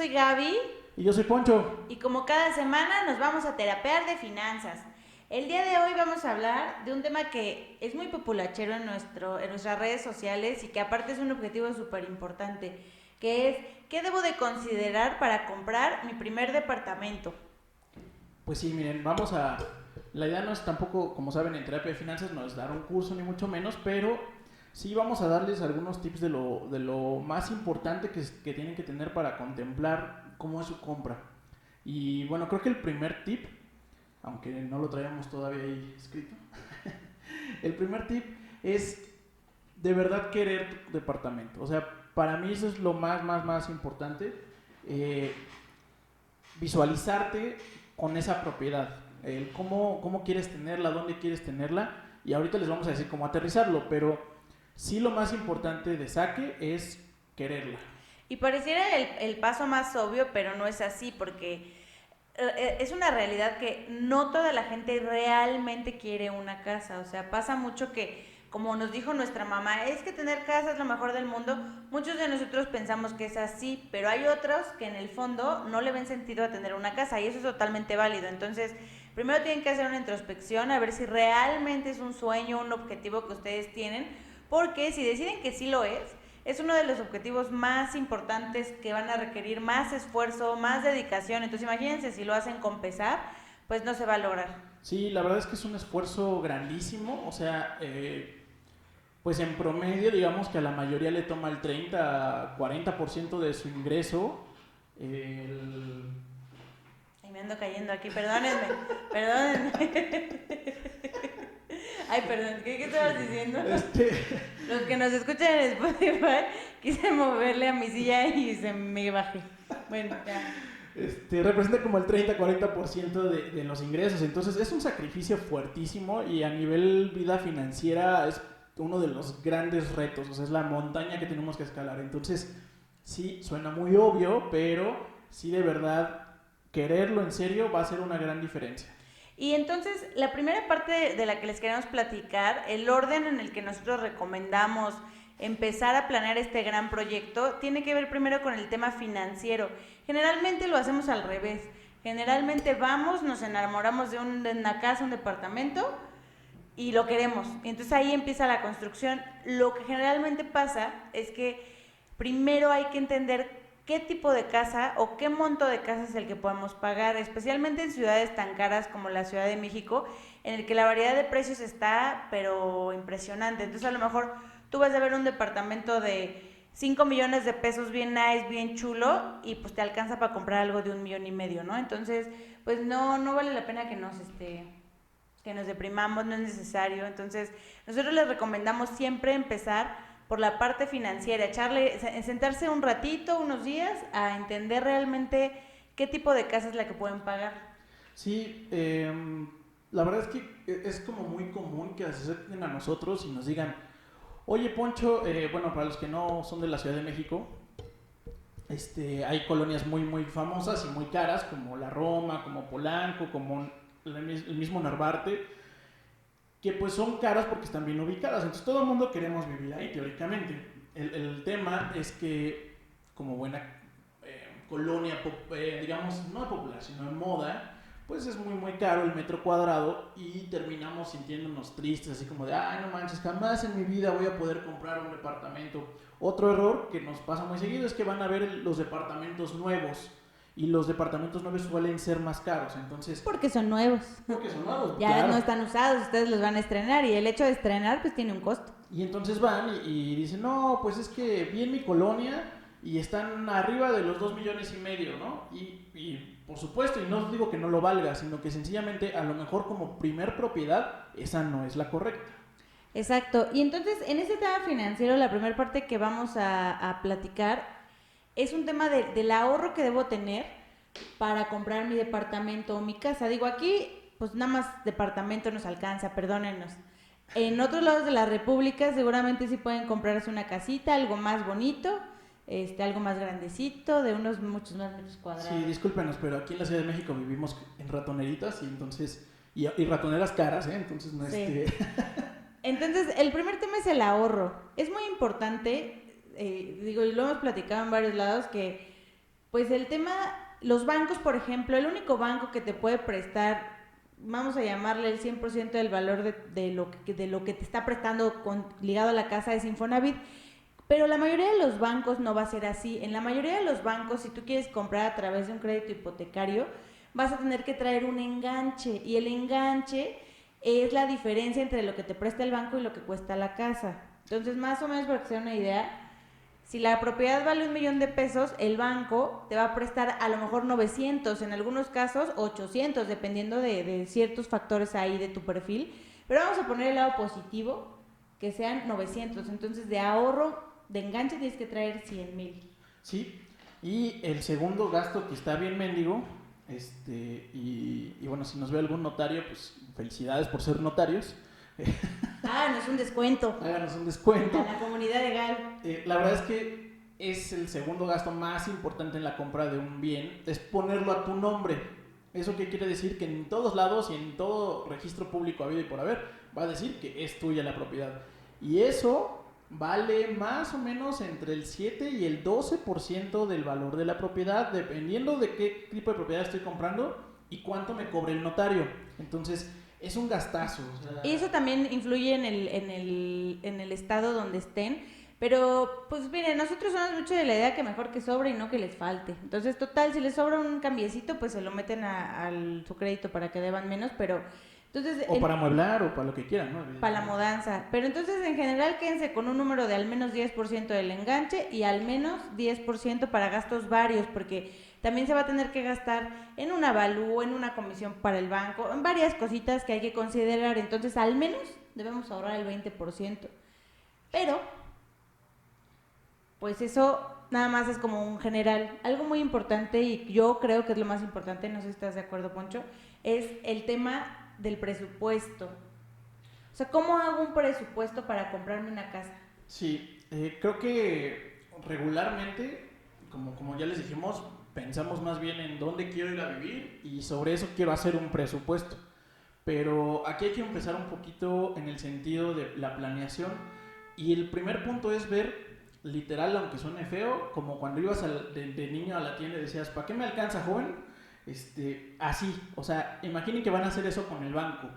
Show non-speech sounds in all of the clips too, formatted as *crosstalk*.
Soy Gaby Y yo soy Poncho. y como cada semana nos vamos a terapear de finanzas. El día de hoy vamos a hablar de un tema que es muy populachero en, nuestro, en nuestras redes sociales y que aparte es un objetivo súper importante, que es ¿qué debo de considerar para comprar mi primer departamento? Pues sí, miren, vamos a... La idea no es tampoco, como saben, en terapia de finanzas no es dar un curso ni mucho menos, pero sí vamos a darles algunos tips de lo, de lo más importante que, tienen que tener para contemplar cómo es su compra. Y bueno, creo que el primer tip, aunque no lo traíamos todavía ahí escrito, *laughs* el primer tip es de verdad querer tu departamento. O sea, para mí eso es lo más, más, más importante. Eh, visualizarte con esa propiedad. Cómo, cómo quieres tenerla, dónde quieres tenerla. Y ahorita les vamos a decir cómo aterrizarlo, pero sí lo más importante de saque es quererla. Y pareciera el, el paso más obvio, pero no es así, porque eh, eh, es una realidad que no toda la gente realmente quiere una casa. O sea, pasa mucho que, como nos dijo nuestra mamá, es que tener casa es lo mejor del mundo. Muchos de nosotros pensamos que es así, pero hay otros que en el fondo no le ven sentido a tener una casa y eso es totalmente válido. Entonces, primero tienen que hacer una introspección a ver si realmente es un sueño, un objetivo que ustedes tienen, porque si deciden que sí lo es, es uno de los objetivos más importantes que van a requerir más esfuerzo, más dedicación. Entonces imagínense si lo hacen con pesar, pues no se va a lograr. Sí, la verdad es que es un esfuerzo grandísimo. O sea, eh, pues en promedio, digamos que a la mayoría le toma el 30, 40% de su ingreso. el- Y me ando cayendo aquí, perdónenme, perdónenme. *laughs* Ay, perdón, ¿qué, qué estabas diciendo? *laughs* este, Los que nos escuchan en Spotify, *laughs* quise moverle a mi silla y se me bajé. Bueno, ya. este, representa como el 30-40% de, de los ingresos. Entonces es un sacrificio fuertísimo y a nivel vida financiera es uno de los grandes retos. O sea, es la montaña que tenemos que escalar. Entonces, sí, suena muy obvio, pero sí de verdad quererlo en serio va a ser una gran diferencia. Y entonces, la primera parte de, la que les queremos platicar, el orden en el que nosotros recomendamos empezar a planear este gran proyecto, tiene que ver primero con el tema financiero. Generalmente lo hacemos al revés. Generalmente vamos, nos enamoramos de, un- de una casa, un departamento y lo queremos. Entonces ahí empieza la construcción. Lo que generalmente pasa es que primero hay que entender qué tipo de casa o qué monto de casa es el que podemos pagar, especialmente en ciudades tan caras como la Ciudad de México, en el que la variedad de precios está, pero impresionante. Entonces a lo mejor tú vas a ver un departamento de 5 millones de pesos bien nice, bien chulo, y pues te alcanza para comprar algo de un millón y medio, ¿no? Entonces, pues no, no vale la pena que nos, este, que nos deprimamos, no es necesario. Entonces, nosotros les recomendamos siempre empezar por la parte financiera, echarle, se- sentarse un ratito, unos días, a entender realmente qué tipo de casa es la que pueden pagar. Sí, em, la verdad es que es como muy común que se a nosotros y nos digan, oye Poncho, eh, bueno, para los que no son de la Ciudad de México, este, hay colonias muy, muy famosas y muy caras, como la Roma, como Polanco, como el mismo Narvarte, que pues son caras porque están bien ubicadas. Entonces todo el mundo queremos vivir ahí, teóricamente. El, el tema es que, como buena eh, colonia, eh, digamos, no popular, sino en moda, pues es muy, muy caro el metro cuadrado y terminamos sintiéndonos tristes, así como de, ay, no manches, jamás en mi vida voy a poder comprar un departamento. Otro error que nos pasa muy seguido es que van a ver los departamentos nuevos y los departamentos nuevos suelen ser más caros, entonces, Porque son nuevos. porque son nuevos, Ya claro. no están usados, ustedes los van a estrenar y el hecho de estrenar pues tiene un costo. Y entonces van y, y dicen, no, pues es que vi en mi colonia y están arriba de los 2 millones y medio, ¿no? Y, y, por supuesto, y no digo que no lo valga, sino que sencillamente a lo mejor como primer propiedad, esa no es la correcta. Exacto. Y entonces, en ese tema financiero, la primera parte que vamos a, platicar es un tema del ahorro que debo tener para comprar mi departamento o mi casa. Digo, aquí, pues nada más departamento nos alcanza, perdónenos. En otros lados de la República seguramente sí pueden comprarse una casita, algo más bonito, este, algo más grandecito, de unos muchos más metros cuadrados. Sí, discúlpenos, pero aquí en la Ciudad de México vivimos en ratoneritas y entonces, y, ratoneras caras, ¿eh? Entonces no este... *laughs* Entonces, el primer tema es el ahorro. Es muy importante, eh, digo, y lo hemos platicado en varios lados, que pues el tema, los bancos, por ejemplo, el único banco que te puede prestar, vamos a llamarle el 100% del valor de, lo que, de lo que te está prestando con, ligado a la casa es Infonavit. Pero la mayoría de los bancos no va a ser así. En la mayoría de los bancos, si tú quieres comprar a través de un crédito hipotecario, vas a tener que traer un enganche. Y el enganche es la diferencia entre lo que te presta el banco y lo que cuesta la casa. Entonces, más o menos para que sea una idea, si la propiedad vale un millón de pesos, el banco te va a prestar a lo mejor 900, en algunos casos 800, dependiendo de, ciertos factores ahí de tu perfil. Pero vamos a poner el lado positivo, que sean 900. Entonces, de ahorro, de enganche tienes que traer 100 mil. Sí, y el segundo gasto que está bien mendigo este, y, bueno, si nos ve algún notario, pues felicidades por ser notarios. *laughs* Háganos un descuento. Háganos un descuento. A la comunidad legal. Eh, la verdad es que es el segundo gasto más importante en la compra de un bien, es ponerlo a tu nombre. ¿Eso qué quiere decir? Que en todos lados y en todo registro público habido y por haber, va a decir que es tuya la propiedad. Y eso vale más o menos entre el 7 y el 12% del valor de la propiedad, dependiendo de qué tipo de propiedad estoy comprando y cuánto me cobre el notario. Entonces, es un gastazo. Y eso también influye en el, en, el, en el estado donde estén. Pero, pues miren, nosotros somos mucho de la idea que mejor que sobre y no que les falte. Entonces, total, si les sobra un cambiecito, pues se lo meten a, su crédito para que deban menos, pero o para amueblar o para lo que quieran, ¿no? Para la mudanza. Pero entonces en general quédense con un número de al menos 10% del enganche y al menos 10% para gastos varios, porque también se va a tener que gastar en un avalúo, en una comisión para el banco, en varias cositas que hay que considerar. Entonces al menos debemos ahorrar el 20%. Pero, pues eso nada más es como un general. Algo muy importante y yo creo que es lo más importante, no sé si estás de acuerdo, Poncho, es el tema del presupuesto. O sea, ¿cómo hago un presupuesto para comprarme una casa? Sí, eh, creo que regularmente, como, como ya les dijimos, pensamos más bien en dónde quiero ir a vivir y sobre eso quiero hacer un presupuesto. Pero aquí hay que empezar un poquito en el sentido de la planeación. Y el primer punto es ver, literal, aunque suene feo, como cuando ibas de, de, niño a la tienda y decías, ¿para qué me alcanza, joven? Este, así, o sea, imaginen que van a hacer eso con el banco.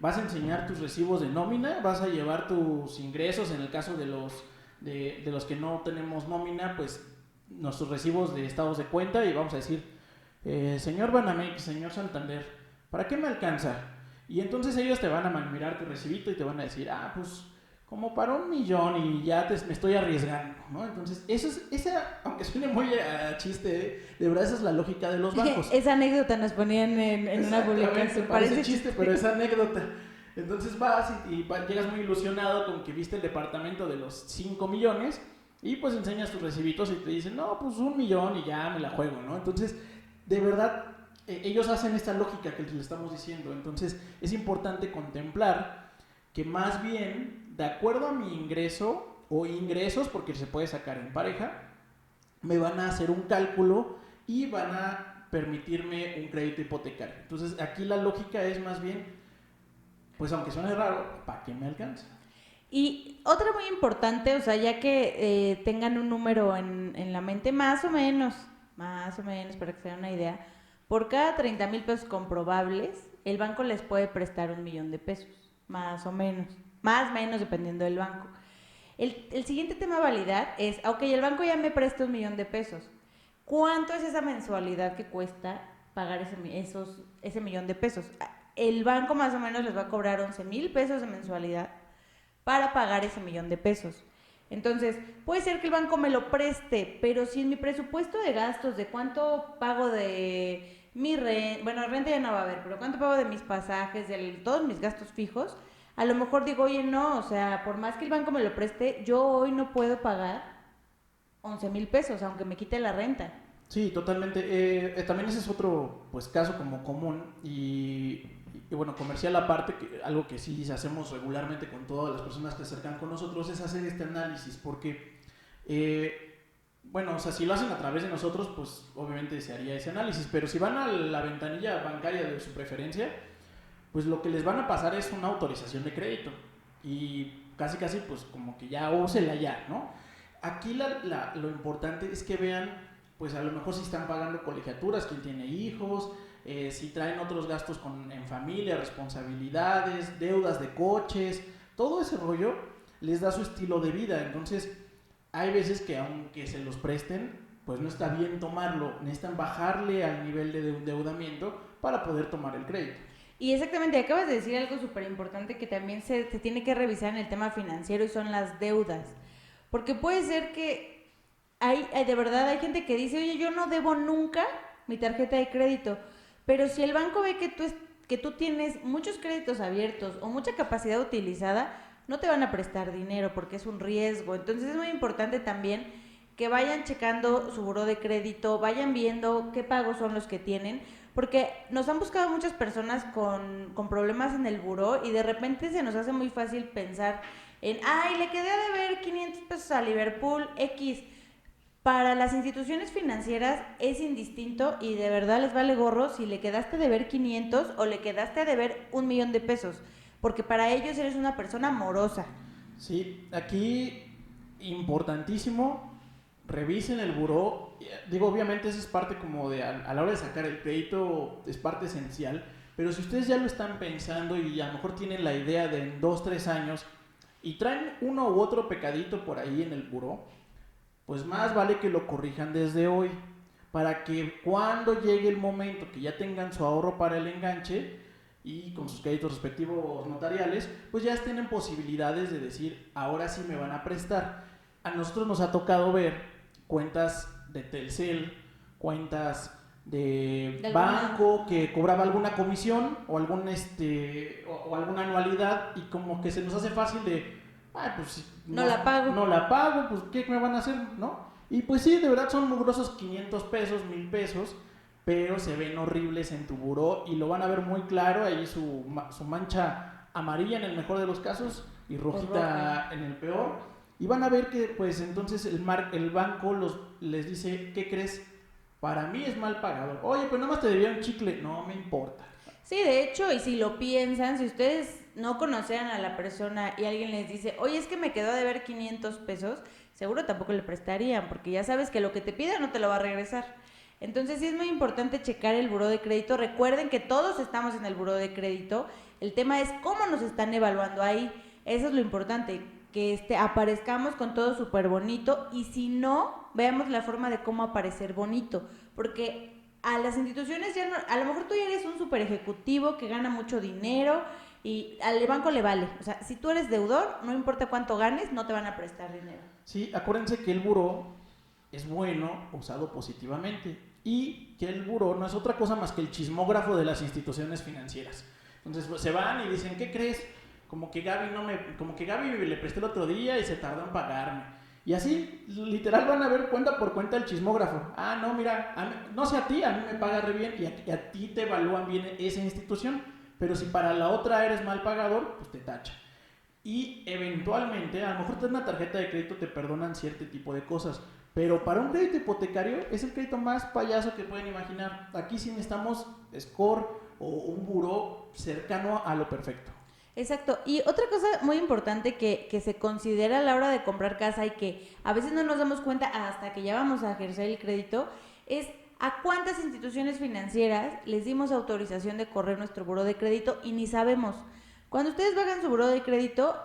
Vas a enseñar tus recibos de nómina, vas a llevar tus ingresos, en el caso de los, de, los que no tenemos nómina, pues nuestros recibos de estados de cuenta y vamos a decir, eh, señor Banamex, señor Santander, ¿para qué me alcanza? Y entonces ellos te van a mirar tu recibito y te van a decir, ah, pues como para un millón y ya me estoy arriesgando, ¿no? Entonces, eso es, esa, aunque suene muy a chiste, de verdad esa es la lógica de los bancos. esa anécdota nos ponían en, una publicación. Parece chiste, pero es anécdota. Entonces vas y, llegas muy ilusionado con que viste el departamento de los 5 millones y pues enseñas tus recibitos y te dicen, no, pues un millón y ya me la juego, ¿no? Entonces, de verdad, e, ellos hacen esta lógica que les estamos diciendo. Entonces, es importante contemplar que más bien de acuerdo a mi ingreso o ingresos, porque se puede sacar en pareja, me van a hacer un cálculo y van a permitirme un crédito hipotecario. Entonces aquí la lógica es más bien, pues aunque suene raro, ¿para qué me alcanza? Y otra muy importante, o sea, ya que eh, tengan un número en, en, la mente, más o menos, más o menos, para que se den una idea, por cada 30 mil pesos comprobables, el banco les puede prestar un millón de pesos, más o menos más o menos dependiendo del banco. El, el, siguiente tema a validar es, ok, el banco ya me presta un millón de pesos. ¿Cuánto es esa mensualidad que cuesta pagar ese, millón de pesos? El banco más o menos les va a cobrar 11 mil pesos de mensualidad para pagar ese millón de pesos. Entonces, puede ser que el banco me lo preste, pero si en mi presupuesto de gastos, de cuánto pago de mi renta, bueno, renta ya no va a haber, pero cuánto pago de mis pasajes, de todos mis gastos fijos, a lo mejor digo, oye, no, o sea, por más que el banco me lo preste, yo hoy no puedo pagar 11 mil pesos, aunque me quite la renta. Sí, totalmente. Eh, eh, también ese es otro pues caso como común y, y, bueno, comercial aparte, que algo que sí hacemos regularmente con todas las personas que se acercan con nosotros es hacer este análisis, porque, eh, bueno, o sea, si lo hacen a través de nosotros, pues obviamente se haría ese análisis, pero si van a la ventanilla bancaria de su preferencia, pues lo que les van a pasar es una autorización de crédito y casi casi pues como que ya úsela ya, ¿no? Aquí la, la, lo importante es que vean pues a lo mejor si están pagando colegiaturas, quien tiene hijos, eh, si traen otros gastos con, en familia, responsabilidades, deudas de coches, todo ese rollo les da su estilo de vida. Entonces, hay veces que aunque se los presten, pues no está bien tomarlo, necesitan bajarle al nivel de endeudamiento para poder tomar el crédito. Y exactamente, acabas de decir algo súper importante que también se, se tiene que revisar en el tema financiero y son las deudas. Porque puede ser que hay, de verdad hay gente que dice, oye, yo no debo nunca mi tarjeta de crédito, pero si el banco ve que tú, que tú tienes muchos créditos abiertos o mucha capacidad utilizada, no te van a prestar dinero porque es un riesgo. Entonces es muy importante también que vayan checando su buro de crédito, vayan viendo qué pagos son los que tienen, porque nos han buscado muchas personas con, problemas en el buro y de repente se nos hace muy fácil pensar en, ay, le quedé de ver 500 pesos a Liverpool X para las instituciones financieras es indistinto y de verdad les vale gorro si le quedaste de ver 500 o le quedaste de ver un millón de pesos, porque para ellos eres una persona morosa. Sí, aquí importantísimo, revisen el buró. Digo, obviamente eso es parte como de, a, la hora de sacar el crédito, es parte esencial, pero si ustedes ya lo están pensando y a lo mejor tienen la idea de en dos, tres años y traen uno u otro pecadito por ahí en el buró, pues más vale que lo corrijan desde hoy, para que cuando llegue el momento que ya tengan su ahorro para el enganche y con sus créditos respectivos notariales, pues ya estén en posibilidades de decir, ahora sí me van a prestar. A nosotros nos ha tocado ver cuentas de Telcel, cuentas de banco que cobraba alguna comisión o algún este o alguna anualidad y como que se nos hace fácil de pues no, la pago. No la pago, pues ¿qué me van a hacer? ¿No? Y pues sí, de verdad son mugrosos 500 pesos, 1000 pesos, pero se ven horribles en tu buró y lo van a ver muy claro, ahí su, su mancha amarilla en el mejor de los casos y rojita en el peor. Y van a ver que pues entonces el, mar, el banco los, les dice, ¿qué crees? Para mí es mal pagado. Oye, pues nada más te debía un chicle. No me importa. Sí, de hecho, y si lo piensan, si ustedes no conocieran a la persona y alguien les dice, oye, es que me quedó de ver 500 pesos, seguro tampoco le prestarían, porque ya sabes que lo que te pida no te lo va a regresar. Entonces sí es muy importante checar el buró de crédito. Recuerden que todos estamos en el buró de crédito. El tema es cómo nos están evaluando ahí. Eso es lo importante, que este, aparezcamos con todo súper bonito y si no, veamos la forma de cómo aparecer bonito. Porque a las instituciones ya no, a lo mejor tú ya eres un super ejecutivo que gana mucho dinero y al banco le vale. O sea, si tú eres deudor, no importa cuánto ganes, no te van a prestar dinero. Sí, acuérdense que el buró es bueno usado positivamente y que el buró no es otra cosa más que el chismógrafo de las instituciones financieras. Entonces pues, se van y dicen, ¿qué crees? Como que Gaby no me, como que Gaby le presté el otro día y se tardó en pagarme. Y así, literal, van a ver cuenta por cuenta el chismógrafo. Ah, no, mira, no sé a ti, a mí me paga re bien y a, a ti te evalúan bien esa institución pero si para la otra eres mal pagador, pues te tacha. Y eventualmente, a lo mejor te una tarjeta de crédito, te perdonan cierto tipo de cosas. Pero para un crédito hipotecario es el crédito más payaso que pueden imaginar. Aquí sí necesitamos score o un buró cercano a lo perfecto. Exacto. Y otra cosa muy importante que, que, se considera a la hora de comprar casa y que a veces no nos damos cuenta hasta que ya vamos a ejercer el crédito es ¿A cuántas instituciones financieras les dimos autorización de correr nuestro buro de crédito y ni sabemos? Cuando ustedes vayan su buro de crédito,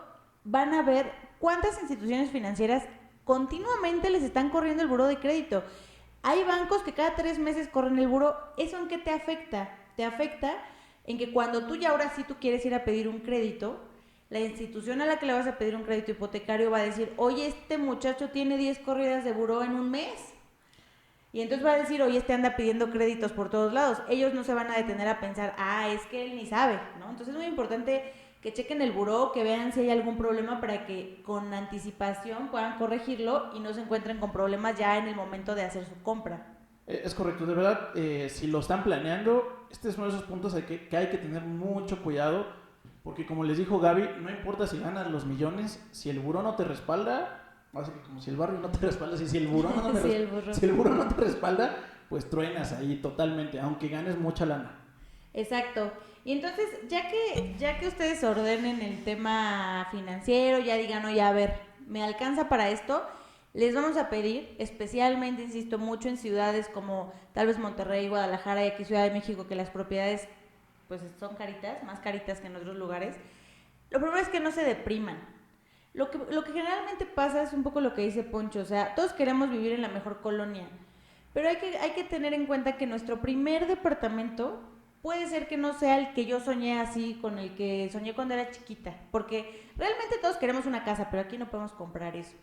van a ver cuántas instituciones financieras continuamente les están corriendo el buro de crédito. Hay bancos que cada tres meses corren el buro. ¿Eso en qué te afecta? Te afecta en que cuando tú ya ahora sí tú quieres ir a pedir un crédito, la institución a la que le vas a pedir un crédito hipotecario va a decir, oye, este muchacho tiene 10 corridas de buro en un mes y entonces va a decir, oye, este anda pidiendo créditos por todos lados. Ellos no se van a detener a pensar, ah, es que él ni sabe, ¿no? Entonces es muy importante que chequen el buró, que vean si hay algún problema para que con anticipación puedan corregirlo y no se encuentren con problemas ya en el momento de hacer su compra. Eh, es correcto, de verdad, eh, si lo están planeando, este es uno de esos puntos que, que hay que tener mucho cuidado, porque como les dijo Gaby, no importa si ganas los millones, si el buró no te respalda, así que como si el barrio no te respalda, si, el buró no, te *laughs* si el buró no te respalda, pues truenas ahí totalmente, aunque ganes mucha lana. Exacto. Y entonces, ya que, ya que ustedes ordenen el tema financiero, ya digan, oye, a ver, ¿me alcanza para esto? Les vamos a pedir, especialmente, insisto, mucho en ciudades como tal vez Monterrey, Guadalajara y aquí Ciudad de México, que las propiedades pues son caritas, más caritas que en otros lugares. Lo primero es que no se depriman. Lo que, lo que generalmente pasa es un poco lo que dice Poncho, o sea, todos queremos vivir en la mejor colonia, pero hay que, hay que tener en cuenta que nuestro primer departamento puede ser que no sea el que yo soñé así, con el que soñé cuando era chiquita, porque realmente todos queremos una casa, pero aquí no podemos comprar eso.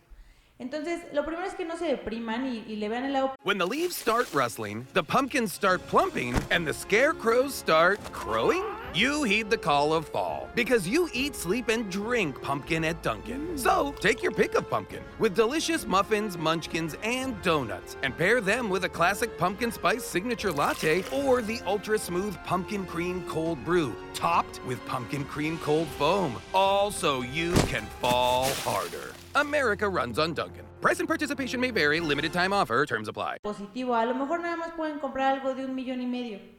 Entonces, lo primero es que no se depriman y, le vean el lado. When the leaves start rustling, the pumpkins start plumping, and the scarecrows start crowing. You heed the call of fall because you eat, sleep, and drink pumpkin at Dunkin'. Mm. So take your pick of pumpkin with delicious muffins, munchkins, and donuts, and pair them with a classic pumpkin spice signature latte or the ultra smooth pumpkin cream cold brew, topped with pumpkin cream cold foam. All so you can fall harder. America runs on Dunkin'. Price and participation may vary, limited time offer, terms apply. Positivo, a lo mejor nada más pueden comprar algo de un millón y medio.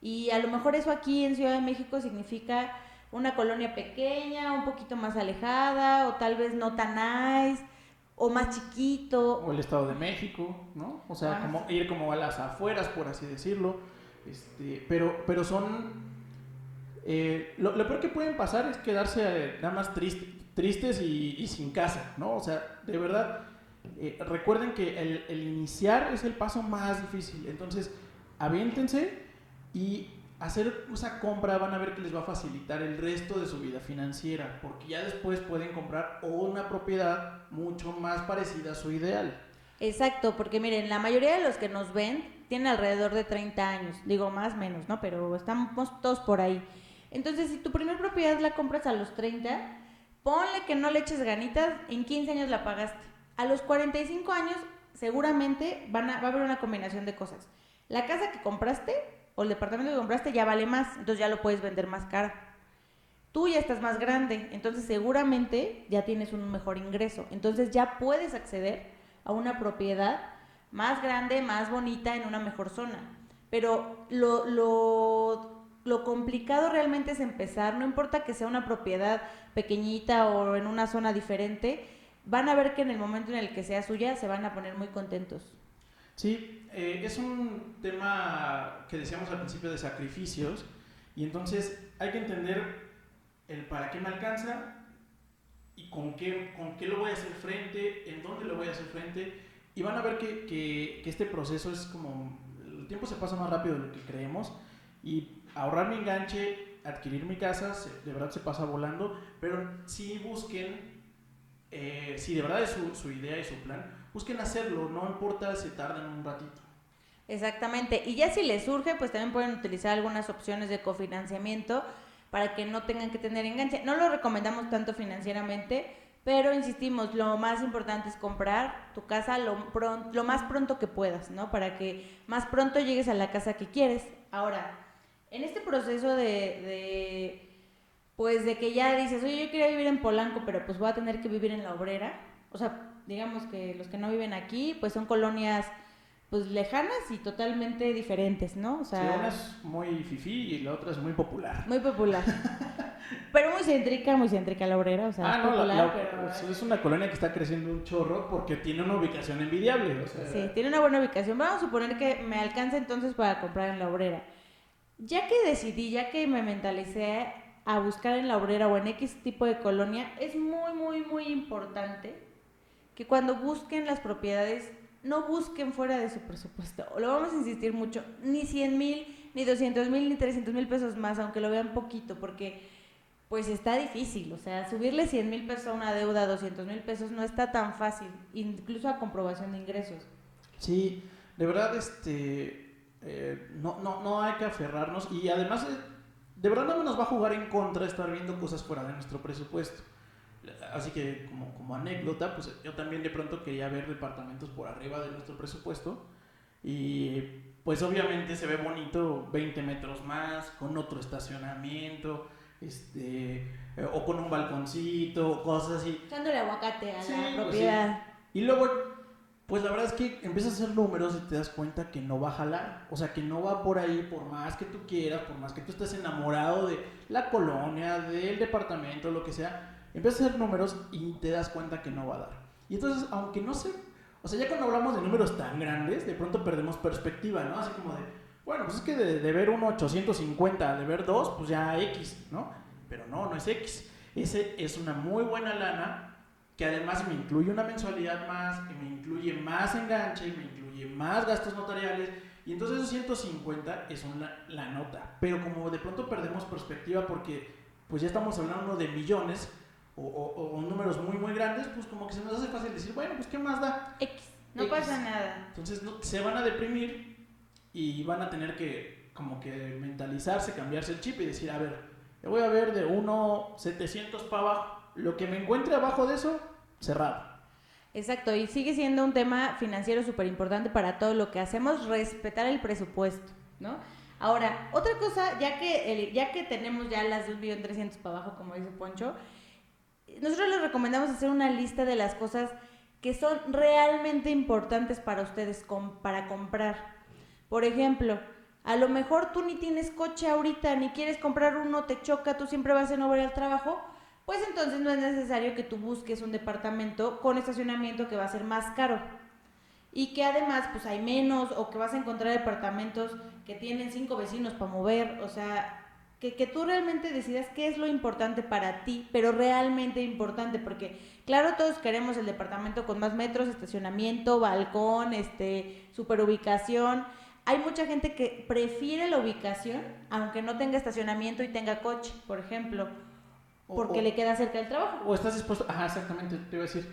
Y a lo mejor eso aquí en Ciudad de México significa una colonia pequeña, un poquito más alejada, o tal vez no tan nice, o más chiquito. O el Estado de México, ¿no? O sea, como ir como a las afueras, por así decirlo. Este, pero, pero son... Eh, lo, peor que pueden pasar es quedarse eh, nada más tristes y, sin casa, ¿no? O sea, de verdad, eh, recuerden que el, el iniciar es el paso más difícil. Entonces, aviéntense y hacer esa compra van a ver que les va a facilitar el resto de su vida financiera, porque ya después pueden comprar una propiedad mucho más parecida a su ideal. Exacto, porque miren, la mayoría de los que nos ven tienen alrededor de 30 años, digo más menos, ¿no? Pero estamos todos por ahí. Entonces, si tu primera propiedad la compras a los 30, ponle que no le eches ganitas, en 15 años la pagaste. A los 45 años seguramente van a, va a haber una combinación de cosas. La casa que compraste o el departamento que compraste ya vale más, entonces ya lo puedes vender más caro. Tú ya estás más grande, entonces seguramente ya tienes un mejor ingreso, entonces ya puedes acceder a una propiedad más grande, más bonita, en una mejor zona. Pero lo, lo, lo complicado realmente es empezar, no importa que sea una propiedad pequeñita o en una zona diferente, van a ver que en el momento en el que sea suya se van a poner muy contentos. Sí, eh, es un tema que decíamos al principio de sacrificios y entonces hay que entender el para qué me alcanza y con qué, con qué lo voy a hacer frente, en dónde lo voy a hacer frente y van a ver que, que, este proceso es como, el tiempo se pasa más rápido de lo que creemos y ahorrar mi enganche, adquirir mi casa, de verdad se pasa volando, pero sí busquen, eh, si de verdad es su, su idea y su plan, busquen hacerlo, no importa si tardan un ratito. Exactamente, y ya si les surge, pues también pueden utilizar algunas opciones de cofinanciamiento para que no tengan que tener enganche. No lo recomendamos tanto financieramente, pero insistimos, lo más importante es comprar tu casa lo, lo más pronto que puedas, ¿no? Para que más pronto llegues a la casa que quieres. Ahora, en este proceso de, de pues de que ya dices, oye, yo quería vivir en Polanco, pero pues voy a tener que vivir en la obrera, o sea, digamos que los que no viven aquí, pues son colonias pues lejanas y totalmente diferentes, ¿no? O sea, sí, una es muy fifí y la otra es muy popular. Muy popular. *laughs* pero muy céntrica, muy céntrica la obrera, o sea, ah, es popular, pero... es una colonia que está creciendo un chorro porque tiene una ubicación envidiable, o sea... Sí, tiene una buena ubicación. Vamos a suponer que me alcanza entonces para comprar en la obrera. Ya que decidí, ya que me mentalicé a buscar en la obrera o en X tipo de colonia, es muy, muy, muy importante que cuando busquen las propiedades no busquen fuera de su presupuesto. Lo vamos a insistir mucho, ni 100 mil, ni 200 mil, ni 300 mil pesos más, aunque lo vean poquito, porque pues está difícil. O sea, subirle 100 mil pesos a una deuda, 200 mil pesos, no está tan fácil, incluso a comprobación de ingresos. Sí, de verdad, este, eh, no, no, no hay que aferrarnos y además... Eh, de verdad no nos va a jugar en contra estar viendo cosas fuera de nuestro presupuesto. Así que como, como anécdota, pues yo también de pronto quería ver departamentos por arriba de nuestro presupuesto y pues obviamente se ve bonito 20 metros más, con otro estacionamiento, este, eh, o con un balconcito, cosas así. Echándole aguacate a Sí, la pues propiedad. Y luego, pues la verdad es que empiezas a hacer números y te das cuenta que no va a jalar. O sea, que no va por ahí, por más que tú quieras, por más que tú estés enamorado de la colonia, del departamento, lo que sea. Empiezas a hacer números y te das cuenta que no va a dar. Y entonces, aunque no sé, o sea, ya cuando hablamos de números tan grandes, de pronto perdemos perspectiva, ¿no? Así como de, bueno, pues es que de, ver uno 850, de ver dos, pues ya X, ¿no? Pero no, no es X. Ese es una muy buena lana que además me incluye una mensualidad más, que me incluye más enganche, me incluye más gastos notariales, y entonces esos 150 es una, la nota. Pero como de pronto perdemos perspectiva porque pues ya estamos hablando de millones o, o- o números muy muy grandes, pues como que se nos hace fácil decir, bueno, pues ¿qué más da? X. No X. pasa nada. Entonces no- se van a deprimir y van a tener que como que mentalizarse, cambiarse el chip y decir, a ver, yo voy a ver de 1.700 para abajo, lo que me encuentre abajo de eso, cerrado. Exacto, y sigue siendo un tema financiero súper importante para todo lo que hacemos, respetar el presupuesto, ¿no? Ahora, otra cosa, ya que, el- ya que tenemos ya las 2.300.000 para abajo, como dice Poncho, nosotros les recomendamos hacer una lista de las cosas que son realmente importantes para ustedes para comprar. Por ejemplo, a lo mejor tú ni tienes coche ahorita, ni quieres comprar uno, te choca, tú siempre vas en Uber al trabajo, pues entonces no es necesario que tú busques un departamento con estacionamiento que va a ser más caro. Y que además pues hay menos o que vas a encontrar departamentos que tienen cinco vecinos para mover, o sea, que, que tú realmente decidas qué es lo importante para ti, pero realmente importante, porque claro, todos queremos el departamento con más metros, estacionamiento, balcón, este, super ubicación. Hay mucha gente que prefiere la ubicación, aunque no tenga estacionamiento y tenga coche, por ejemplo, O- porque o- le queda cerca del trabajo. O estás dispuesto, ajá, exactamente, te iba a decir.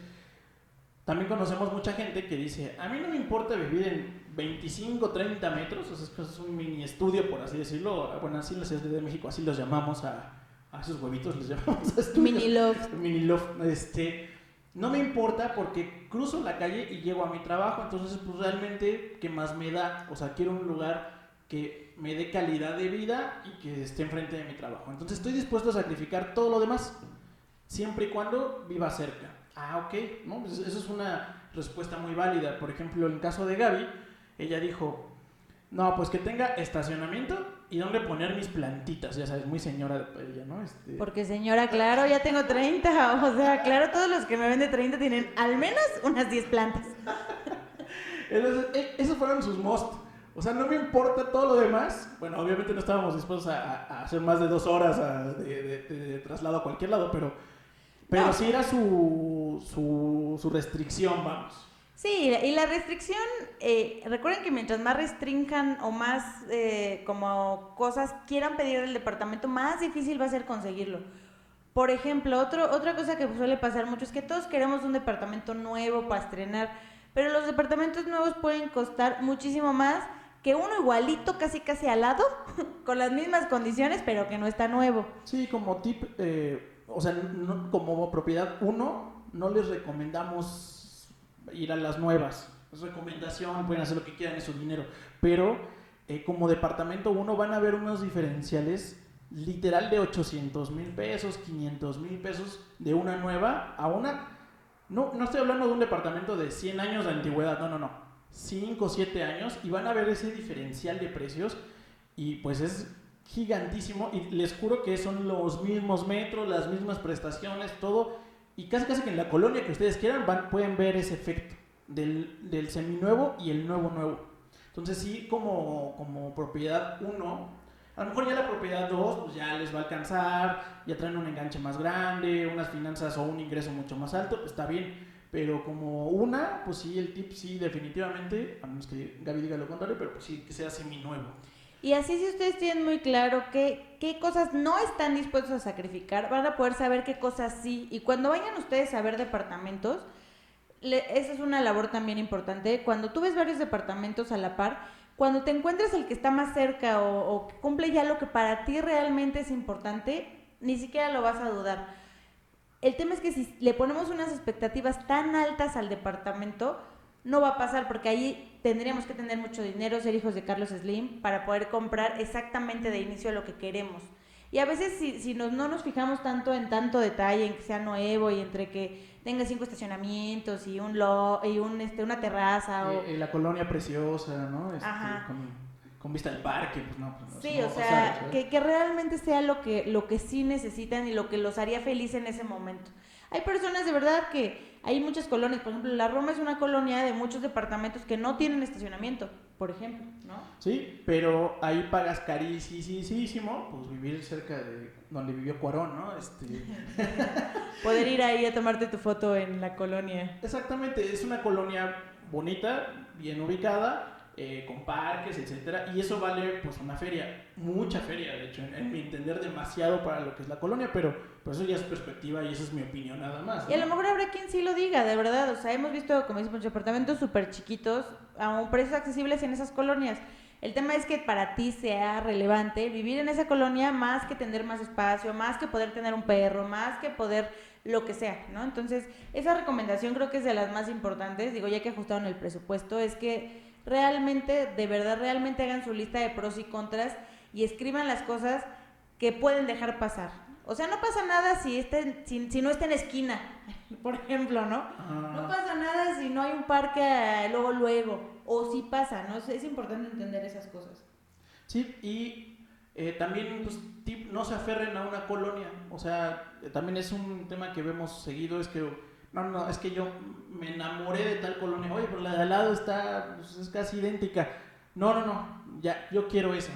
También conocemos mucha gente que dice, a mí no me importa vivir en 25, 30 metros, o sea, es un mini estudio, por así decirlo. Bueno, así en la Ciudad de México, así los llamamos a, a esos huevitos, les llamamos a estudios. Mini loft. Mini loft, este, no me importa porque cruzo la calle y llego a mi trabajo, entonces pues realmente, ¿qué más me da? O sea, quiero un lugar que me dé calidad de vida y que esté enfrente de mi trabajo. Entonces estoy dispuesto a sacrificar todo lo demás, siempre y cuando viva cerca. Ah, ok, ¿no? Pues eso es una respuesta muy válida. Por ejemplo, en el caso de Gaby, ella dijo, no, pues que tenga estacionamiento y donde poner mis plantitas, ya sabes, muy señora ella, ¿no? Este, Porque señora, claro, ya tengo 30, o sea, claro, todos los que me ven de 30 tienen al menos unas 10 plantas. Entonces, e- esos fueron sus most. O sea, no me importa todo lo demás. Bueno, obviamente no estábamos dispuestos a, hacer más de dos horas a- de, de- de traslado a cualquier lado, pero, pero No. sí era su, su, su restricción, vamos. Sí, y la restricción, eh, recuerden que mientras más restrinjan o más eh, como cosas quieran pedir del departamento, más difícil va a ser conseguirlo. Por ejemplo, otro, otra cosa que suele pasar mucho es que todos queremos un departamento nuevo para estrenar, pero los departamentos nuevos pueden costar muchísimo más que uno igualito, casi casi al lado, *laughs* con las mismas condiciones, pero que no está nuevo. Sí, como tip, eh, o sea, no- como propiedad uno, no les recomendamos ir a las nuevas. Es recomendación, pueden hacer lo que quieran, es su dinero. Pero eh, como departamento uno van a ver unos diferenciales literal de 800 mil pesos, 500 mil pesos de una nueva a una... No, no estoy hablando de un departamento de 100 años de antigüedad, no, no, no. 5 o 7 años y van a ver ese diferencial de precios y pues es gigantísimo y les juro que son los mismos metros, las mismas prestaciones, todo y casi casi que en la colonia que ustedes quieran van, pueden ver ese efecto del, del seminuevo y el nuevo nuevo. Entonces sí, como, como propiedad 1, a lo mejor ya la propiedad 2 pues ya les va a alcanzar, ya traen un enganche más grande, unas finanzas o un ingreso mucho más alto, pues está bien. Pero como una, pues sí, el tip sí, definitivamente, a menos que Gaby diga lo contrario, pero pues sí, que sea seminuevo. Y así si ustedes tienen muy claro qué, qué cosas no están dispuestos a sacrificar, van a poder saber qué cosas sí. Y cuando vayan ustedes a ver departamentos, le- esa es una labor también importante. Cuando tú ves varios departamentos a la par, cuando te encuentres el que está más cerca o, o que cumple ya lo que para ti realmente es importante, ni siquiera lo vas a dudar. El tema es que si le ponemos unas expectativas tan altas al departamento, no va a pasar porque ahí tendríamos que tener mucho dinero, ser hijos de Carlos Slim, para poder comprar exactamente de inicio lo que queremos. Y a veces si, si nos, no nos fijamos tanto en tanto detalle, en que sea nuevo y entre que tenga cinco estacionamientos y un lo, y un este una terraza o eh, la colonia preciosa, ¿no? Este, Ajá. Con, con vista al parque, pues no. pues Sí, no o sea, que, que realmente sea lo que, lo que sí necesitan y lo que los haría feliz en ese momento. Hay personas de verdad que hay muchas colonias, por ejemplo, la Roma es una colonia de muchos departamentos que no tienen estacionamiento, por ejemplo, ¿no? Sí, pero ahí pagas carísimo, pues vivir cerca de donde vivió Cuarón, ¿no? Este, *laughs* Poder ir ahí a tomarte tu foto en la colonia. exactamente, es una colonia bonita, bien ubicada, eh, con parques, etcétera, y eso vale pues una feria, mucha feria, de hecho, en, en mi entender demasiado para lo que es la colonia, pero pues eso ya es perspectiva y esa es mi opinión nada más. Y a ¿no? lo mejor habrá quien sí lo diga, de verdad. O sea, hemos visto, como dice muchos departamentos súper chiquitos a un precios accesibles en esas colonias. El tema es que para ti sea relevante vivir en esa colonia más que tener más espacio, más que poder tener un perro, más que poder lo que sea, ¿no? Entonces, esa recomendación creo que es de las más importantes, digo, ya que ajustaron el presupuesto, es que realmente, de verdad, realmente hagan su lista de pros y contras y escriban las cosas que pueden dejar pasar. O sea, no pasa nada si, estén, si, si no está en esquina, *laughs* por ejemplo, ¿no? Ah. No pasa nada si no hay un parque eh, luego, luego. O sí pasa, ¿no? Es, es importante entender esas cosas. Sí, y eh, también, pues, tip, no se aferren a una colonia. O sea, eh, también es un tema que vemos seguido, es que, no, no, es que yo me enamoré de tal colonia. Oye, pero la de al lado está, pues, es casi idéntica. No, no, no, ya, yo quiero esa.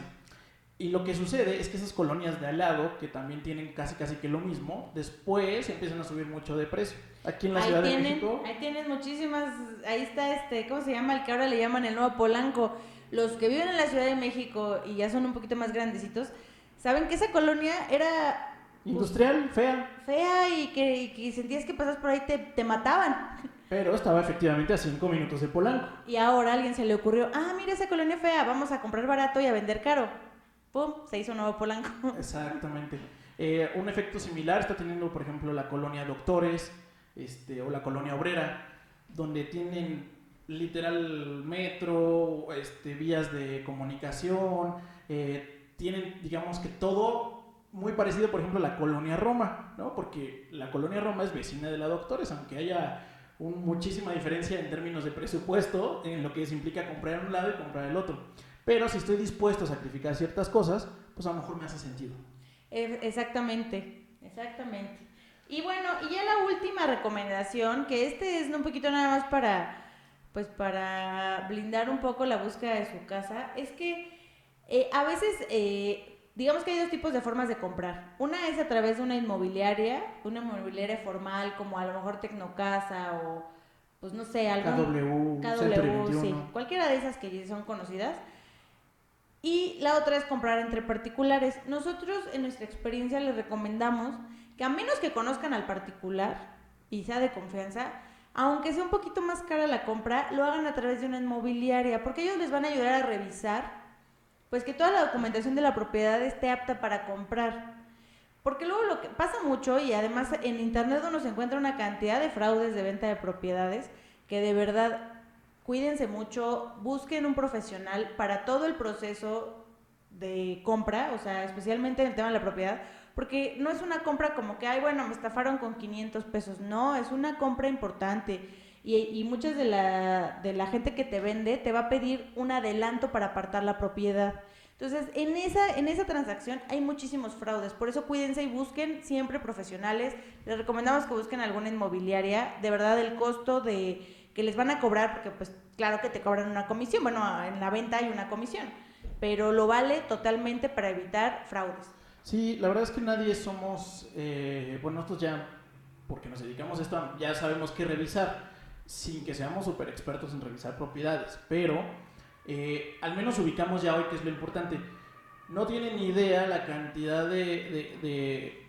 Y lo que sucede es que esas colonias de al lado, que también tienen casi casi que lo mismo, después empiezan a subir mucho de precio. Aquí en la ahí Ciudad de tienen, México... ahí tienen muchísimas, ahí está este, ¿cómo se llama? El que ahora le llaman el nuevo Polanco. Los que viven en la Ciudad de México y ya son un poquito más grandecitos, saben que esa colonia era Industrial, fea, fea y que, y que sentías que pasas por ahí te, te mataban. Pero estaba efectivamente a 5 minutos de Polanco. Y ahora a alguien se le ocurrió, ah, mira esa colonia fea, vamos a comprar barato y a vender caro. Pum, se hizo un nuevo Polanco. *laughs* Exactamente. Eh, un efecto similar está teniendo, por ejemplo, la colonia Doctores este, o la colonia Obrera, donde tienen literal metro, este, vías de comunicación, eh, tienen, digamos que todo muy parecido, por ejemplo, a la colonia Roma, ¿no? Porque la colonia Roma es vecina de la Doctores, aunque haya un- muchísima diferencia en términos de presupuesto en lo que implica comprar un lado y comprar el otro. Pero si estoy dispuesto a sacrificar ciertas cosas, pues a lo mejor me hace sentido. Eh, Exactamente, exactamente. Y bueno, y ya la última recomendación, que este es un poquito nada más para, pues para blindar un poco la búsqueda de su casa, es que eh, a veces, eh, digamos que hay dos tipos de formas de comprar. Una es a través de una inmobiliaria, una inmobiliaria formal, como a lo mejor Tecnocasa o, pues no sé, algún... KW, KW, 21. sí, cualquiera de esas que son conocidas. Y la otra es comprar entre particulares. Nosotros en nuestra experiencia les recomendamos que a menos que conozcan al particular y sea de confianza, aunque sea un poquito más cara la compra, lo hagan a través de una inmobiliaria, porque ellos les van a ayudar a revisar, pues que toda la documentación de la propiedad esté apta para comprar. Porque luego lo que pasa mucho, y además en internet uno se encuentra una cantidad de fraudes de venta de propiedades, que de verdad cuídense mucho, busquen un profesional para todo el proceso de compra, o sea, especialmente en el tema de la propiedad, porque no es una compra como que, ay, bueno, me estafaron con 500 pesos, no, es una compra importante. Y, y muchas de la, de la gente que te vende te va a pedir un adelanto para apartar la propiedad. Entonces, en esa, en esa transacción hay muchísimos fraudes, por eso cuídense y busquen siempre profesionales. Les recomendamos que busquen alguna inmobiliaria. De verdad, el costo de que les van a cobrar, porque pues claro que te cobran una comisión, bueno, en la venta hay una comisión, pero lo vale totalmente para evitar fraudes. Sí, la verdad es que nadie somos, eh, bueno, nosotros ya, porque nos dedicamos a esto, ya sabemos qué revisar, sin que seamos súper expertos en revisar propiedades, pero eh, al menos ubicamos ya hoy que es lo importante. No tienen idea la cantidad de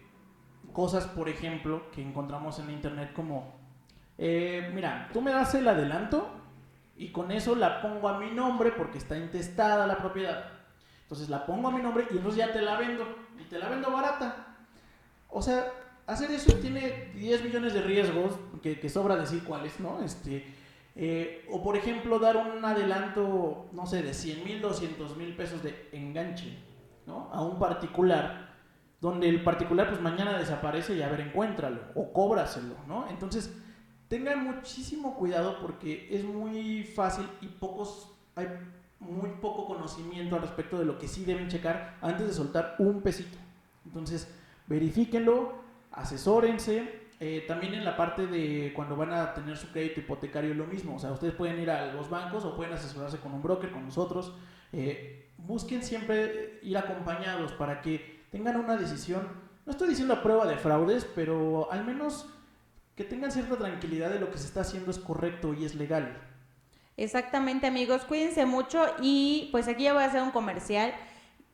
cosas, por ejemplo, que encontramos en internet como, eh, mira, tú me das el adelanto y con eso la pongo a mi nombre porque está intestada la propiedad. Entonces la pongo a mi nombre y entonces ya te la vendo y te la vendo barata. O sea, hacer eso tiene 10 millones de riesgos, que, que sobra decir cuáles, ¿no? Este, eh, o por ejemplo, dar un adelanto, no sé, de 100 mil, 200 mil pesos de enganche, ¿no? A un particular, donde el particular pues mañana desaparece y a ver, encuéntralo o cóbraselo, ¿no? Entonces, tengan muchísimo cuidado porque es muy fácil y pocos, hay muy poco conocimiento al respecto de lo que sí deben checar antes de soltar un pesito. Entonces, verifíquenlo, asesórense. Eh, también en la parte de cuando van a tener su crédito hipotecario lo mismo. O sea, ustedes pueden ir a los bancos o pueden asesorarse con un broker, con nosotros. Eh, busquen siempre ir acompañados para que tengan una decisión. No estoy diciendo prueba de fraudes, pero al menos que tengan cierta tranquilidad de lo que se está haciendo es correcto y es legal. Exactamente amigos, cuídense mucho y pues aquí ya voy a hacer un comercial.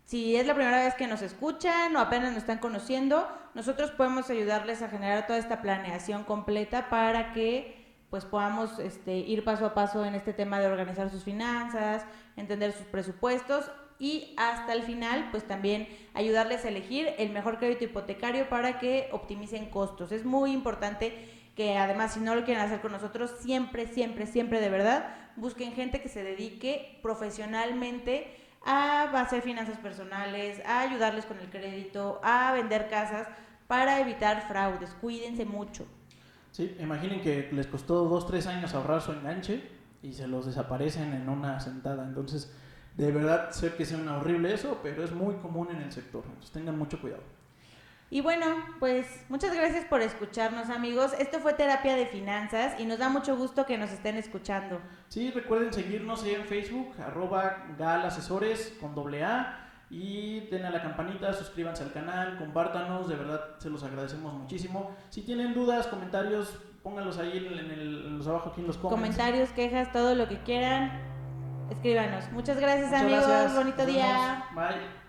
Si es la primera vez que nos escuchan o apenas nos están conociendo, nosotros podemos ayudarles a generar toda esta planeación completa para que pues podamos este, ir paso a paso en este tema de organizar sus finanzas, entender sus presupuestos y hasta el final pues también ayudarles a elegir el mejor crédito hipotecario para que optimicen costos. Es muy importante que además si no lo quieren hacer con nosotros, siempre, siempre, siempre de verdad, busquen gente que se dedique profesionalmente a hacer finanzas personales, a ayudarles con el crédito, a vender casas para evitar fraudes. Cuídense mucho. Sí, imaginen que les costó dos, tres años ahorrar su enganche y se los desaparecen en una sentada. Entonces, de verdad sé que suena horrible eso, pero es muy común en el sector. Entonces, tengan mucho cuidado. Y bueno, pues muchas gracias por escucharnos amigos. Esto fue Terapia de Finanzas y nos da mucho gusto que nos estén escuchando. Sí, recuerden seguirnos en Facebook, arroba galasesores con doble A. Y den a la campanita, suscríbanse al canal, compártanos, de verdad se los agradecemos muchísimo. Si tienen dudas, comentarios, pónganlos ahí en, el, los abajo aquí en los Comentarios, quejas, todo lo que quieran, escríbanos. Muchas gracias amigos, bonito día. Bye.